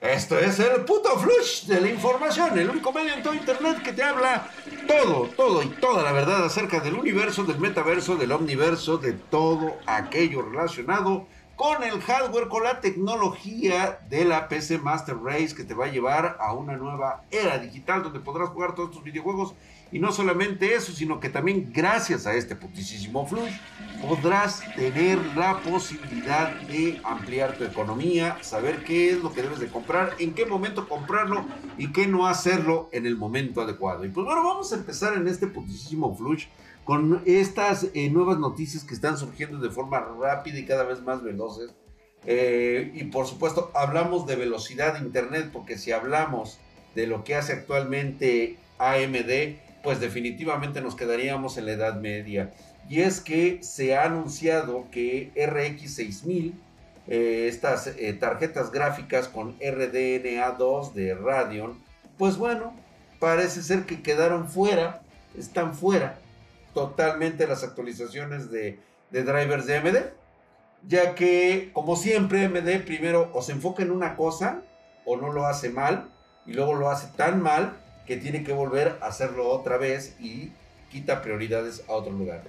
Esto es el puto flush de la información, el único medio en todo internet que te habla todo, todo y toda la verdad acerca del universo, del metaverso, del omniverso, de todo aquello relacionado con el hardware, con la tecnología de la PC Master Race que te va a llevar a una nueva era digital donde podrás jugar todos tus videojuegos y no solamente eso, sino que también gracias a este putisísimo flush podrás tener la posibilidad de ampliar tu economía, saber qué es lo que debes de comprar, en qué momento comprarlo y qué no hacerlo en el momento adecuado. Y pues bueno, vamos a empezar en este putisísimo flush con estas eh, nuevas noticias que están surgiendo de forma rápida y cada vez más veloces. Eh, y por supuesto, hablamos de velocidad de Internet, porque si hablamos de lo que hace actualmente AMD, pues definitivamente nos quedaríamos en la Edad Media. Y es que se ha anunciado que RX 6000, eh, estas eh, tarjetas gráficas con RDNA2 de Radeon, pues bueno, parece ser que quedaron fuera, están fuera totalmente las actualizaciones de, drivers de AMD. Ya que, como siempre, AMD primero o se enfoca en una cosa o no lo hace mal y luego lo hace tan mal que tiene que volver a hacerlo otra vez y quita prioridades a otro lugar.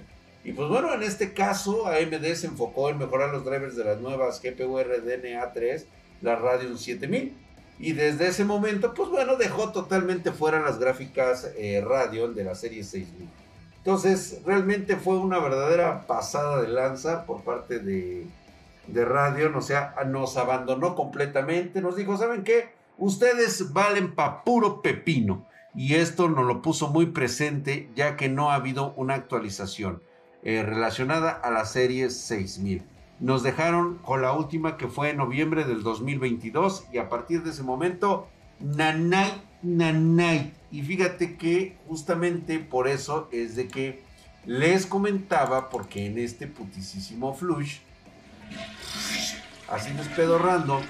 Y pues bueno, en este caso AMD se enfocó en mejorar los drivers de las nuevas GPU RDNA 3, la Radeon 7000. Y desde ese momento, pues bueno, dejó totalmente fuera las gráficas eh, Radeon de la serie 6000. Entonces, realmente fue una verdadera pasada de lanza por parte de, de Radeon. O sea, nos abandonó completamente. Nos dijo, ¿saben qué? Ustedes valen pa' puro pepino y esto nos lo puso muy presente ya que no ha habido una actualización eh, relacionada a la serie 6000. Nos dejaron con la última que fue en noviembre del 2022 y a partir de ese momento, nanay, nanay. Y fíjate que justamente por eso es de que les comentaba, porque en este putisísimo flush, así despedorrando,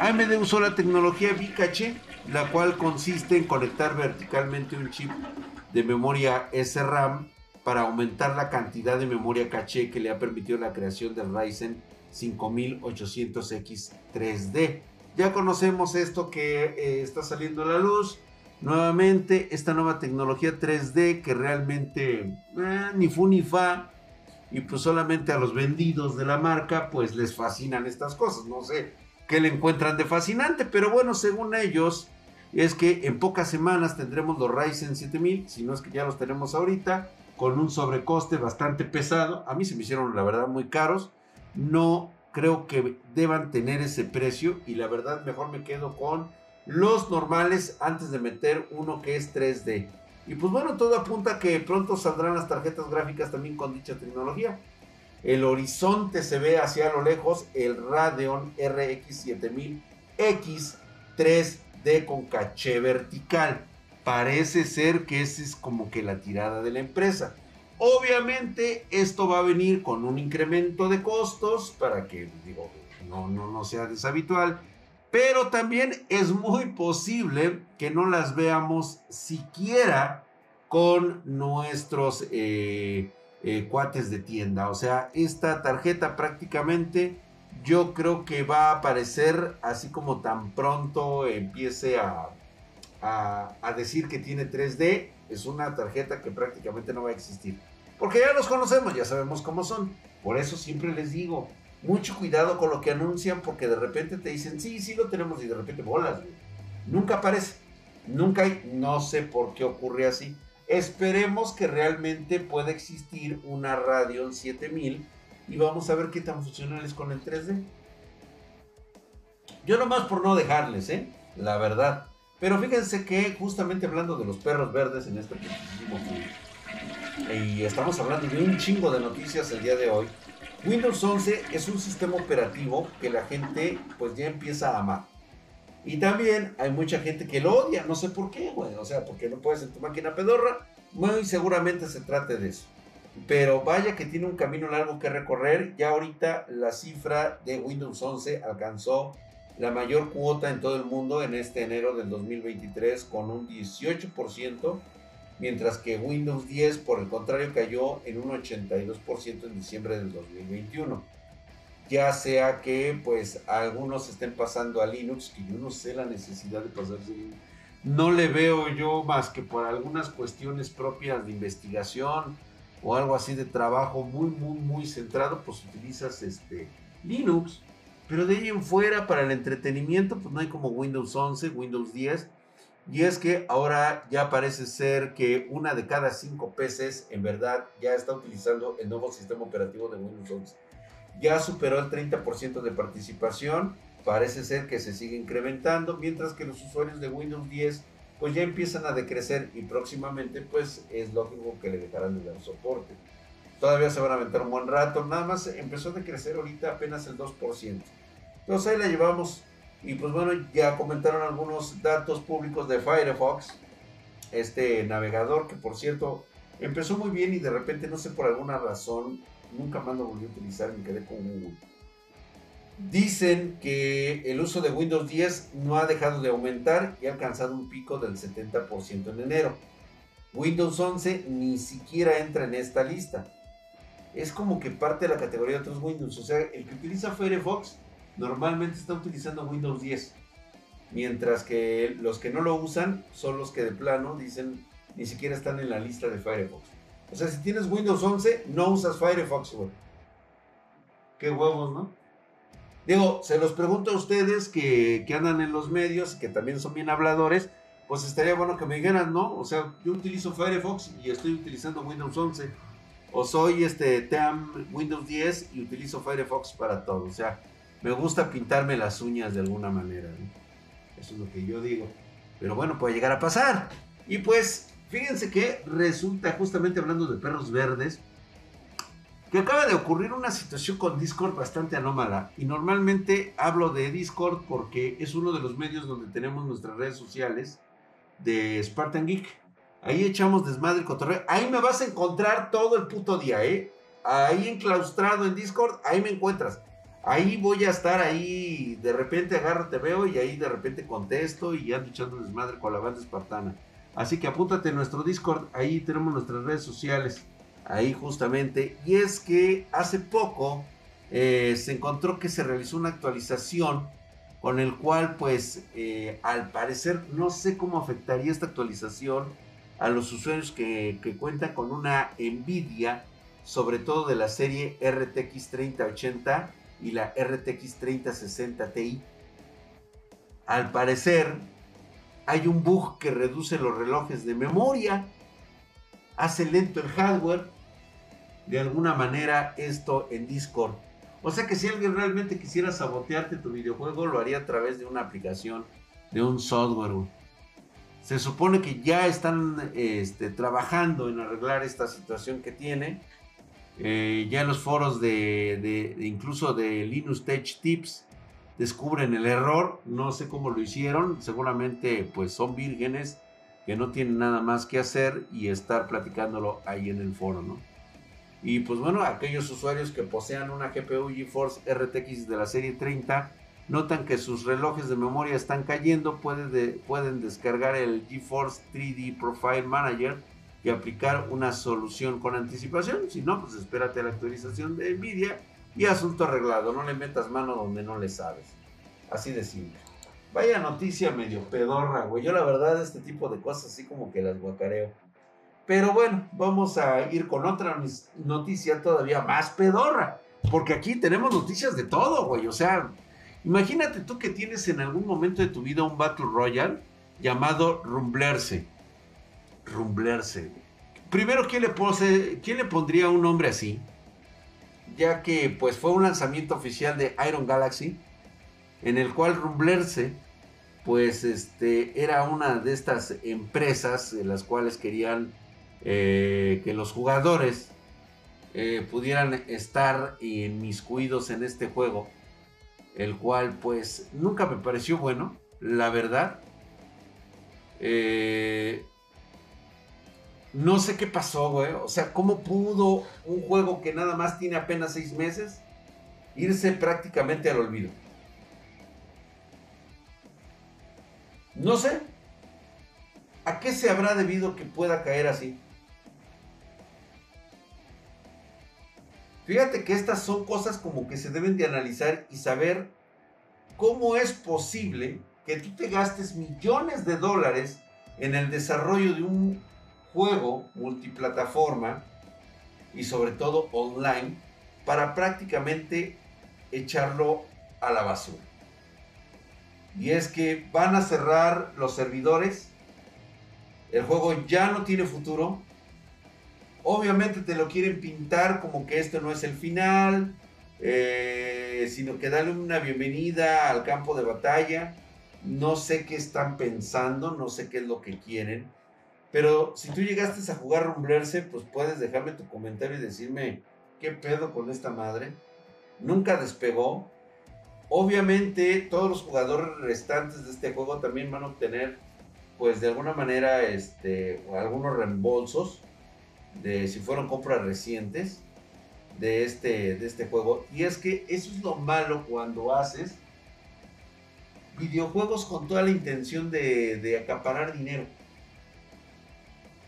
AMD usó la tecnología Bicache la cual consiste en conectar verticalmente un chip de memoria SRAM para aumentar la cantidad de memoria caché que le ha permitido la creación del Ryzen 5800X 3D. Ya conocemos esto que eh, está saliendo a la luz. Nuevamente, esta nueva tecnología 3D que realmente eh, ni fu ni fa. Y pues solamente a los vendidos de la marca pues les fascinan estas cosas. No sé qué le encuentran de fascinante, pero bueno, según ellos, es que en pocas semanas tendremos los Ryzen 7000, si no es que ya los tenemos ahorita, con un sobrecoste bastante pesado. A mí se me hicieron la verdad muy caros. No creo que deban tener ese precio y la verdad mejor me quedo con los normales antes de meter uno que es 3D. Y pues bueno, todo apunta a que pronto saldrán las tarjetas gráficas también con dicha tecnología. El horizonte se ve hacia lo lejos, el Radeon RX 7000X 3 de con caché vertical. Parece ser que esa es como que la tirada de la empresa. Obviamente esto va a venir con un incremento de costos para que digo, no, no, no sea deshabitual. Pero también es muy posible que no las veamos siquiera con nuestros eh, eh, cuates de tienda. O sea, esta tarjeta prácticamente yo creo que va a aparecer así como tan pronto empiece a, a, decir que tiene 3D, es una tarjeta que prácticamente no va a existir. Porque ya los conocemos, ya sabemos cómo son. Por eso siempre les digo, mucho cuidado con lo que anuncian porque de repente te dicen, sí, sí lo tenemos y de repente bolas. Nunca aparece, nunca hay, no sé por qué ocurre así. Esperemos que realmente pueda existir una Radeon 7000 y vamos a ver qué tan funcional es con el 3D. Yo nomás por no dejarles, ¿eh? La verdad. Pero fíjense que justamente hablando de los perros verdes en este y estamos hablando de un chingo de noticias el día de hoy. Windows 11 es un sistema operativo que la gente pues ya empieza a amar. Y también hay mucha gente que lo odia, no sé por qué, güey. O sea, porque no puedes en tu máquina pedorra. Muy seguramente se trate de eso. Pero vaya que tiene un camino largo que recorrer. Ya ahorita la cifra de Windows 11 alcanzó la mayor cuota en todo el mundo en este enero del 2023 con un 18%, mientras que Windows 10 por el contrario cayó en un 82% en diciembre del 2021. ya sea que pues algunos estén pasando a Linux, que yo no sé la necesidad de pasarse. No le veo yo más que por algunas cuestiones propias de investigación o algo así de trabajo muy, muy, muy centrado, pues utilizas este Linux. Pero de ahí en fuera, para el entretenimiento, pues no hay como Windows 11, Windows 10. Y es que ahora ya parece ser que una de cada cinco PCs en verdad ya está utilizando el nuevo sistema operativo de Windows 11. Ya superó el 30% de participación, parece ser que se sigue incrementando, mientras que los usuarios de Windows 10 pues ya empiezan a decrecer y próximamente pues es lógico que le dejarán de dar soporte. Todavía se van a aventar un buen rato, nada más empezó a decrecer ahorita apenas el 2%. Entonces ahí la llevamos y pues bueno, ya comentaron algunos datos públicos de Firefox, este navegador que por cierto empezó muy bien y de repente no sé por alguna razón nunca más lo volví a utilizar me quedé con Google. Dicen que el uso de Windows 10 no ha dejado de aumentar y ha alcanzado un pico del 70% en enero. Windows 11 ni siquiera entra en esta lista. Es como que parte de la categoría de otros Windows. O sea, el que utiliza Firefox normalmente está utilizando Windows 10. Mientras que los que no lo usan son los que de plano dicen ni siquiera están en la lista de Firefox. O sea, si tienes Windows 11, no usas Firefox, Qué huevos, ¿no? Digo, se los pregunto a ustedes que, andan en los medios, que también son bien habladores, pues estaría bueno que me dijeran, ¿no? O sea, yo utilizo Firefox y estoy utilizando Windows 11. O soy este TAM Windows 10 y utilizo Firefox para todo. O sea, me gusta pintarme las uñas de alguna manera. Eso es lo que yo digo. Pero bueno, puede llegar a pasar. Y pues, fíjense que resulta, justamente hablando de perros verdes, que acaba de ocurrir una situación con Discord bastante anómala. Y normalmente hablo de Discord porque es uno de los medios donde tenemos nuestras redes sociales de Spartan Geek. Ahí echamos desmadre cotorreo. Ahí me vas a encontrar todo el puto día, ¿eh? Ahí enclaustrado en Discord, ahí me encuentras. Ahí voy a estar ahí, de repente agarro, te veo y ahí de repente contesto y ando echando desmadre con la banda espartana. Así que apúntate en nuestro Discord, ahí tenemos nuestras redes sociales ahí justamente. Y es que hace poco eh, se encontró que se realizó una actualización con el cual pues eh, al parecer no sé cómo afectaría esta actualización a los usuarios que, que cuentan con una Nvidia, sobre todo de la serie RTX 3080 y la RTX 3060 Ti. Al parecer hay un bug que reduce los relojes de memoria, hace lento el hardware de alguna manera esto en Discord. O sea que si alguien realmente quisiera sabotearte tu videojuego, lo haría a través de una aplicación, de un software. Se supone que ya están este, trabajando en arreglar esta situación que tiene. Eh, ya en los foros de, incluso de Linux Tech Tips descubren el error. No sé cómo lo hicieron. Seguramente pues son vírgenes que no tienen nada más que hacer y estar platicándolo ahí en el foro, ¿no? Y pues bueno, aquellos usuarios que posean una GPU GeForce RTX de la serie 30 notan que sus relojes de memoria están cayendo, pueden descargar el GeForce 3D Profile Manager y aplicar una solución con anticipación. Si no, pues espérate la actualización de Nvidia y asunto arreglado. No le metas mano donde no le sabes. Así de simple. Vaya noticia medio pedorra, güey. Yo la verdad este tipo de cosas así como que las guacareo. Pero bueno, vamos a ir con otra noticia todavía más pedorra. Porque aquí tenemos noticias de todo, güey. O sea, imagínate tú que tienes en algún momento de tu vida un Battle Royale llamado Rumblerse. Rumblerse. Primero, ¿quién le, pose, ¿quién le pondría un nombre así? Ya que pues fue un lanzamiento oficial de Iron Galaxy. En el cual Rumblerse pues este era una de estas empresas en las cuales querían eh, que los jugadores eh, pudieran estar inmiscuidos en este juego, el cual pues nunca me pareció bueno, la verdad. Eh, no sé qué pasó, güey. O sea, ¿cómo pudo un juego que nada más tiene apenas seis meses irse prácticamente al olvido? No sé. ¿A qué se habrá debido que pueda caer así? Fíjate que estas son cosas como que se deben de analizar y saber cómo es posible que tú te gastes millones de dólares en el desarrollo de un juego multiplataforma y sobre todo online para prácticamente echarlo a la basura. Y es que van a cerrar los servidores, el juego ya no tiene futuro, obviamente te lo quieren pintar como que esto no es el final, eh, sino que darle una bienvenida al campo de batalla. No sé qué están pensando, no sé qué es lo que quieren. Pero si tú llegaste a jugar Rumblerse, pues puedes dejarme tu comentario y decirme qué pedo con esta madre. Nunca despegó. Obviamente todos los jugadores restantes de este juego también van a obtener, pues de alguna manera, este, algunos reembolsos de si fueron compras recientes de este, de este juego. Y es que eso es lo malo cuando haces videojuegos con toda la intención de, acaparar dinero.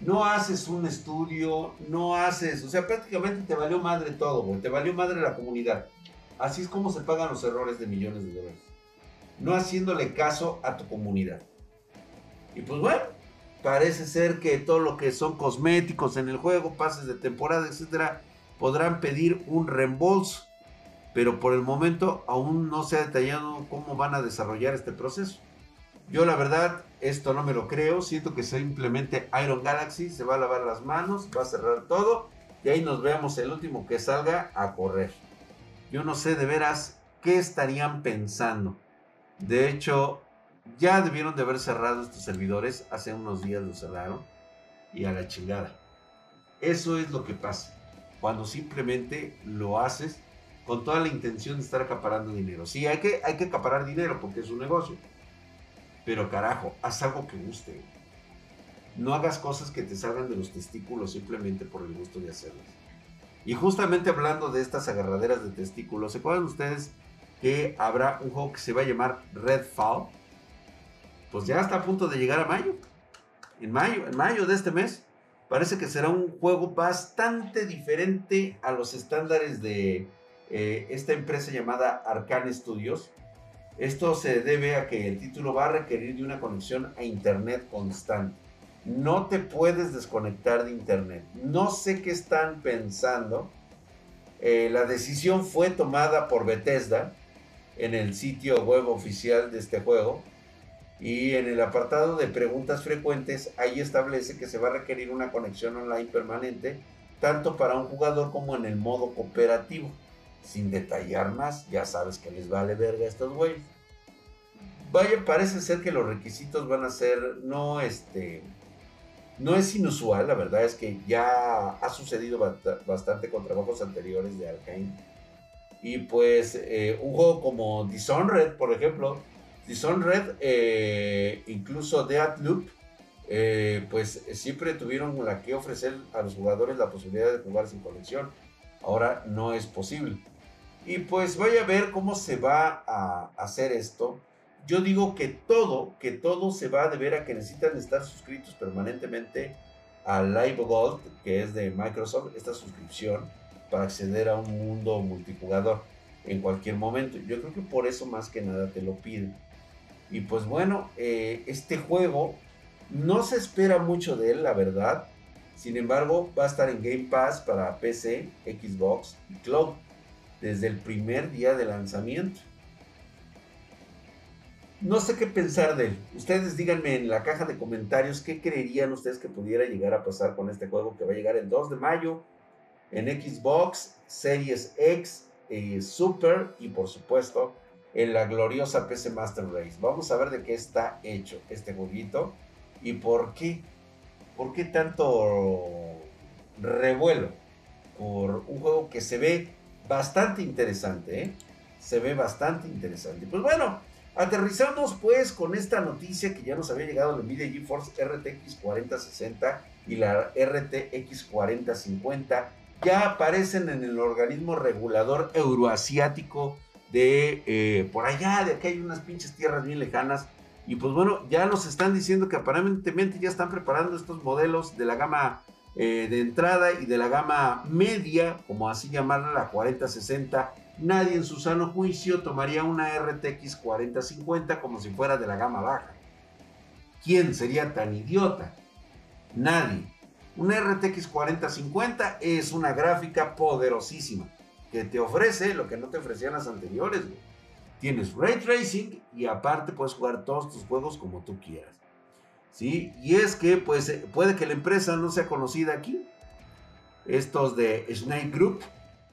No haces un estudio, no haces, o sea, prácticamente te valió madre todo, te valió madre la comunidad. Así es como se pagan los errores de millones de dólares. No haciéndole caso a tu comunidad. Y pues bueno, parece ser que todo lo que son cosméticos en el juego, pases de temporada, etcétera, podrán pedir un reembolso. Pero por el momento aún no se ha detallado cómo van a desarrollar este proceso. Yo la verdad, esto no me lo creo. Siento que simplemente Iron Galaxy se va a lavar las manos, va a cerrar todo y ahí nos veamos el último que salga a correr. Yo no sé de veras qué estarían pensando. De hecho, ya debieron de haber cerrado estos servidores. Hace unos días los cerraron. Y a la chingada. Eso es lo que pasa. Cuando simplemente lo haces con toda la intención de estar acaparando dinero. Sí, hay que, hay que acaparar dinero porque es un negocio. Pero carajo, haz algo que guste. No hagas cosas que te salgan de los testículos simplemente por el gusto de hacerlas. Y justamente hablando de estas agarraderas de testículos, ¿se acuerdan ustedes que habrá un juego que se va a llamar Redfall? Pues ya está a punto de llegar a mayo. En mayo, en mayo de este mes, parece que será un juego bastante diferente a los estándares de eh, esta empresa llamada Arcane Studios. Esto se debe a que el título va a requerir de una conexión a internet constante. No te puedes desconectar de internet. No sé qué están pensando. Eh, la decisión fue tomada por Bethesda en el sitio web oficial de este juego y en el apartado de preguntas frecuentes, ahí establece que se va a requerir una conexión online permanente, tanto para un jugador como en el modo cooperativo. Sin detallar más, ya sabes que les vale verga a estos güeyes. Vaya, parece ser que los requisitos van a ser, no este, no es inusual, la verdad es que ya ha sucedido bastante con trabajos anteriores de Arkane. Y pues eh, un juego como Dishonored, por ejemplo, Dishonored, eh, incluso Deathloop, eh, pues siempre tuvieron la que ofrecer a los jugadores la posibilidad de jugar sin conexión. Ahora no es posible. Y pues vaya a ver cómo se va a hacer esto. Yo digo que todo, que todo se va a deber a que necesitan estar suscritos permanentemente a Live Gold, que es de Microsoft, esta suscripción para acceder a un mundo multijugador en cualquier momento. Yo creo que por eso más que nada te lo piden. Y pues bueno, eh, este juego no se espera mucho de él, la verdad. Sin embargo, va a estar en Game Pass para PC, Xbox y Cloud desde el primer día de lanzamiento. No sé qué pensar de él. Ustedes díganme en la caja de comentarios qué creerían ustedes que pudiera llegar a pasar con este juego que va a llegar el 2 de mayo en Xbox, Series X, eh, Super y por supuesto en la gloriosa PC Master Race. Vamos a ver de qué está hecho este jueguito y por qué, por qué tanto revuelo por un juego que se ve bastante interesante, ¿eh? se ve bastante interesante. Pues bueno, aterrizamos pues con esta noticia que ya nos había llegado la Nvidia GeForce RTX 4060 y la RTX 4050 ya aparecen en el organismo regulador euroasiático de eh, por allá, de aquí hay unas pinches tierras bien lejanas. Y pues bueno, ya nos están diciendo que aparentemente ya están preparando estos modelos de la gama eh, de entrada y de la gama media, como así llamarla, la 4060, nadie en su sano juicio tomaría una RTX 4050 como si fuera de la gama baja. ¿Quién sería tan idiota? Nadie. Una RTX 4050 es una gráfica poderosísima que te ofrece lo que no te ofrecían las anteriores. Tienes ray tracing y aparte puedes jugar todos tus juegos como tú quieras. ¿Sí? Y es que pues eh, puede que la empresa no sea conocida aquí. Estos de Snake Group,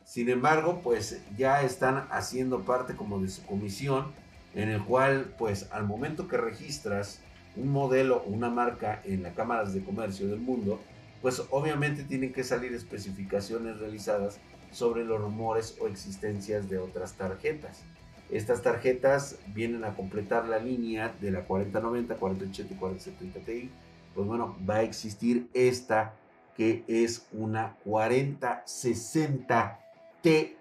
sin embargo, pues ya están haciendo parte como de su comisión en el cual pues al momento que registras un modelo o una marca en las cámaras de comercio del mundo, pues obviamente tienen que salir especificaciones realizadas sobre los rumores o existencias de otras tarjetas. Estas tarjetas vienen a completar la línea de la 4090, 4080 y 4070 Ti. Pues bueno, va a existir esta que es una 4060 Ti.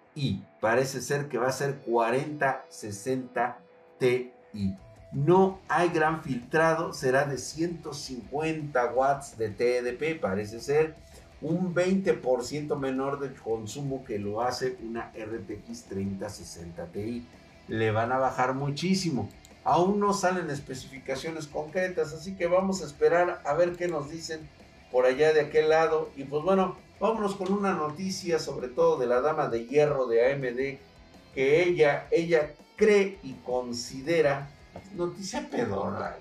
Parece ser que va a ser 4060 Ti. No hay gran filtrado, será de 150 watts de TDP, parece ser un 20% menor del consumo que lo hace una RTX 3060 Ti. Le van a bajar muchísimo. Aún no salen especificaciones concretas, así que vamos a esperar a ver qué nos dicen por allá de aquel lado. Y pues bueno, vámonos con una noticia sobre todo de la dama de hierro de AMD, que ella, ella cree y considera noticia pedorra,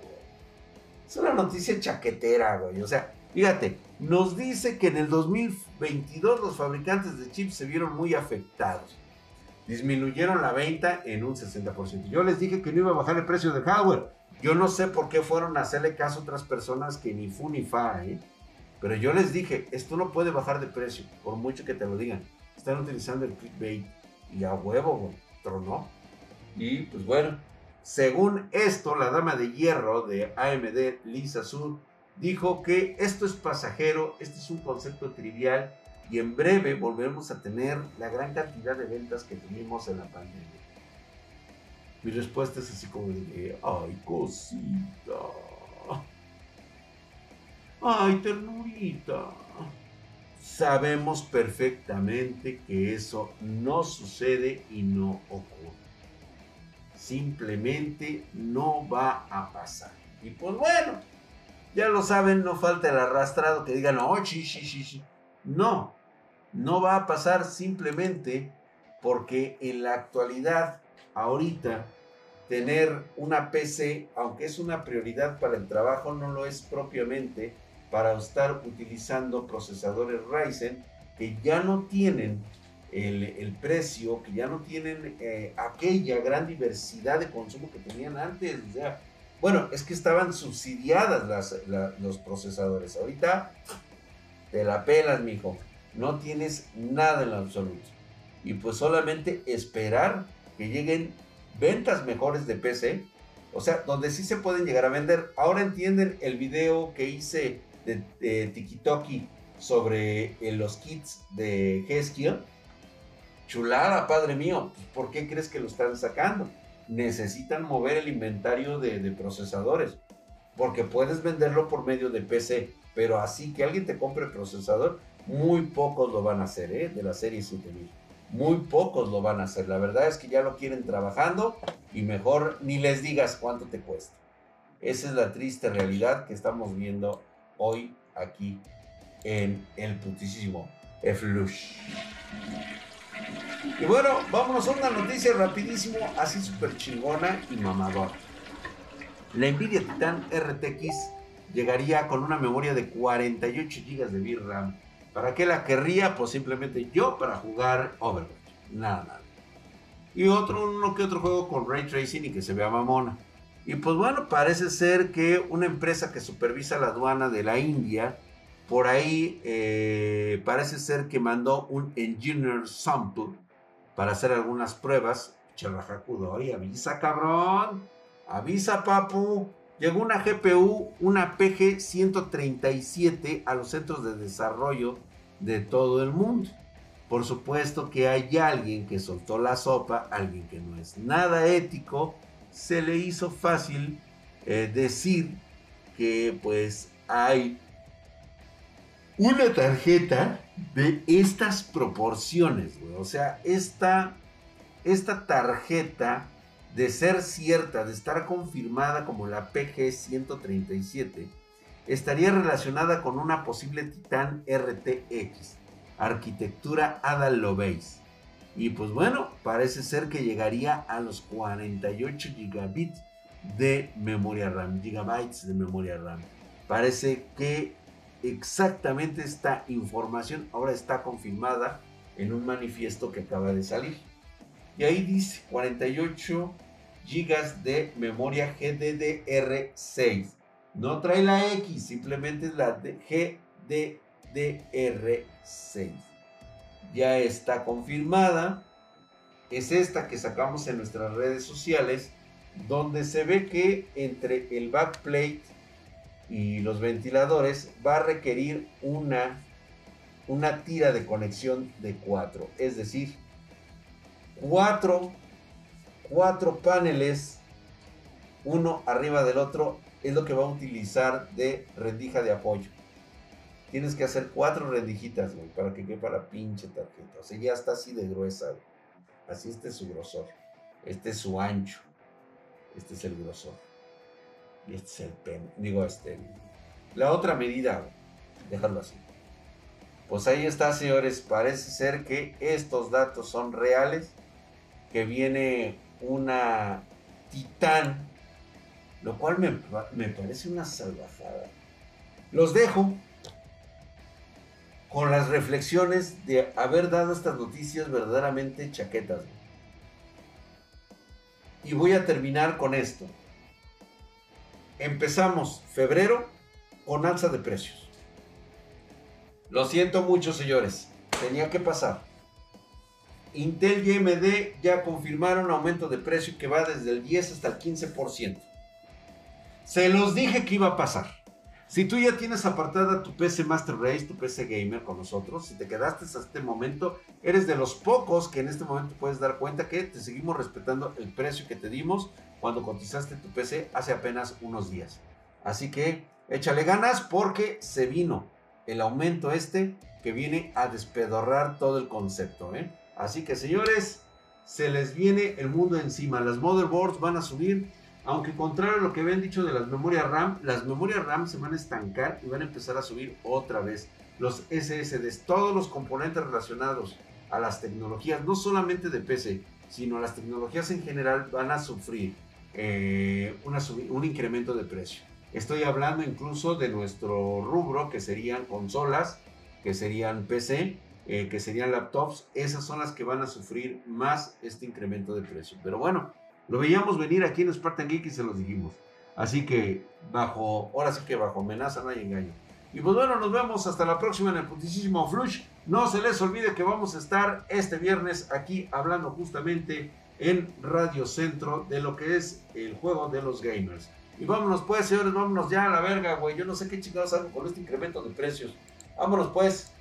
Es una noticia chaquetera, güey. O sea, fíjate, nos dice que en el 2022 los fabricantes de chips se vieron muy afectados. Disminuyeron la venta en un 60%. Yo les dije que no iba a bajar el precio del hardware. Yo no sé por qué fueron a hacerle caso a otras personas que ni fu ni fa, ¿eh? Pero yo les dije, esto no puede bajar de precio, por mucho que te lo digan. Están utilizando el clickbait y a huevo, güey, tronó. Y pues bueno, según esto, la dama de hierro de AMD, Lisa Su, dijo que esto es pasajero, este es un concepto trivial y en breve volveremos a tener la gran cantidad de ventas que tuvimos en la pandemia. Mi respuesta es así como de, ay cosita, ay ternurita. Sabemos perfectamente que eso no sucede y no ocurre. Simplemente no va a pasar. Y pues bueno, ya lo saben, no falta el arrastrado que diga, no, sí, sí, sí. No, no va a pasar simplemente porque en la actualidad, ahorita, tener una PC, aunque es una prioridad para el trabajo, no lo es propiamente para estar utilizando procesadores Ryzen que ya no tienen el, precio, que ya no tienen eh, aquella gran diversidad de consumo que tenían antes. O sea, bueno, es que estaban subsidiadas las, los procesadores. Ahorita te la pelas, mijo. No tienes nada en lo absoluto. Y pues solamente esperar que lleguen ventas mejores de PC. O sea, donde sí se pueden llegar a vender. Ahora entienden el video que hice de, de TikTok sobre eh, los kits de G-Skill. Chulada, padre mío. ¿Por qué crees que lo están sacando? Necesitan mover el inventario de, procesadores. Porque puedes venderlo por medio de PC. Pero así que alguien te compre procesador, muy pocos lo van a hacer, ¿eh? De la serie 7000. Muy pocos lo van a hacer. La verdad es que ya lo quieren trabajando y mejor ni les digas cuánto te cuesta. Esa es la triste realidad que estamos viendo hoy aquí en el putísimo Flush. Y bueno, vámonos a una noticia rapidísimo, así súper chingona y mamadora. La Nvidia Titan RTX llegaría con una memoria de 48 GB de VRAM. ¿Para qué la querría? Pues simplemente yo para jugar Overwatch. Nada, nada. Y otro, uno que otro juego con Ray Tracing y que se vea mamona. Y pues bueno, parece ser que una empresa que supervisa la aduana de la India, por ahí eh, parece ser que mandó un Engineer Sample para hacer algunas pruebas. y avisa, cabrón. Avisa, papu. Llegó una GPU, una PG 137 a los centros de desarrollo de todo el mundo. Por supuesto que hay alguien que soltó la sopa, alguien que no es nada ético, se le hizo fácil eh, decir que pues hay una tarjeta de estas proporciones. O sea, esta, esta tarjeta de ser cierta, de estar confirmada como la PG137, estaría relacionada con una posible Titan RTX, arquitectura Ada Lovelace. Y pues bueno, parece ser que llegaría a los 48 gigabits de memoria RAM, gigabytes de memoria RAM. Parece que exactamente esta información ahora está confirmada en un manifiesto que acaba de salir. Y ahí dice 48 GB de memoria GDDR6. No trae la X, simplemente es la GDDR6. Ya está confirmada. Es esta que sacamos en nuestras redes sociales, donde se ve que entre el backplate y los ventiladores va a requerir una, una tira de conexión de 4. Es decir, 4 cuatro paneles, uno arriba del otro, es lo que va a utilizar de rendija de apoyo. Tienes que hacer cuatro rendijitas, para que quepa la pinche tarjeta. O sea, ya está así de gruesa, Así este es su grosor. Este es su ancho. Este es el grosor. Este es el pen. Digo, este. La otra medida. Dejarlo así. Pues ahí está, señores. Parece ser que estos datos son reales. Que viene una titán, lo cual me, parece una salvajada. Los dejo con las reflexiones de haber dado estas noticias verdaderamente chaquetas. Y voy a terminar con esto. Empezamos febrero con alza de precios. Lo siento mucho, señores. Tenía que pasar. Intel y AMD ya confirmaron aumento de precio que va desde el 10 hasta el 15%. Se los dije que iba a pasar. Si tú ya tienes apartada tu PC Master Race, tu PC Gamer con nosotros, si te quedaste hasta este momento, eres de los pocos que en este momento puedes dar cuenta que te seguimos respetando el precio que te dimos cuando cotizaste tu PC hace apenas unos días. Así que échale ganas porque se vino el aumento este que viene a despedorrar todo el concepto. ¿eh? Así que señores, se les viene el mundo encima. Las motherboards van a subir, aunque contrario a lo que habían dicho de las memorias RAM, las memorias RAM se van a estancar y van a empezar a subir otra vez. Los SSDs, todos los componentes relacionados a las tecnologías, no solamente de PC, sino las tecnologías en general van a sufrir eh, un incremento de precio. Estoy hablando incluso de nuestro rubro, que serían consolas, que serían PC, eh, que serían laptops, esas son las que van a sufrir más este incremento de precio. Pero bueno, lo veíamos venir aquí en Spartan Geek y se los dijimos. Así que bajo, ahora sí que bajo amenaza no hay engaño. Y pues bueno, nos vemos hasta la próxima en el putisísimo Flush. No se les olvide que vamos a estar este viernes aquí hablando justamente en Radio Centro de lo que es el juego de los gamers. Y vámonos pues, señores, vámonos ya a la verga, güey. Yo no sé qué chingados hago con este incremento de precios. Vámonos pues.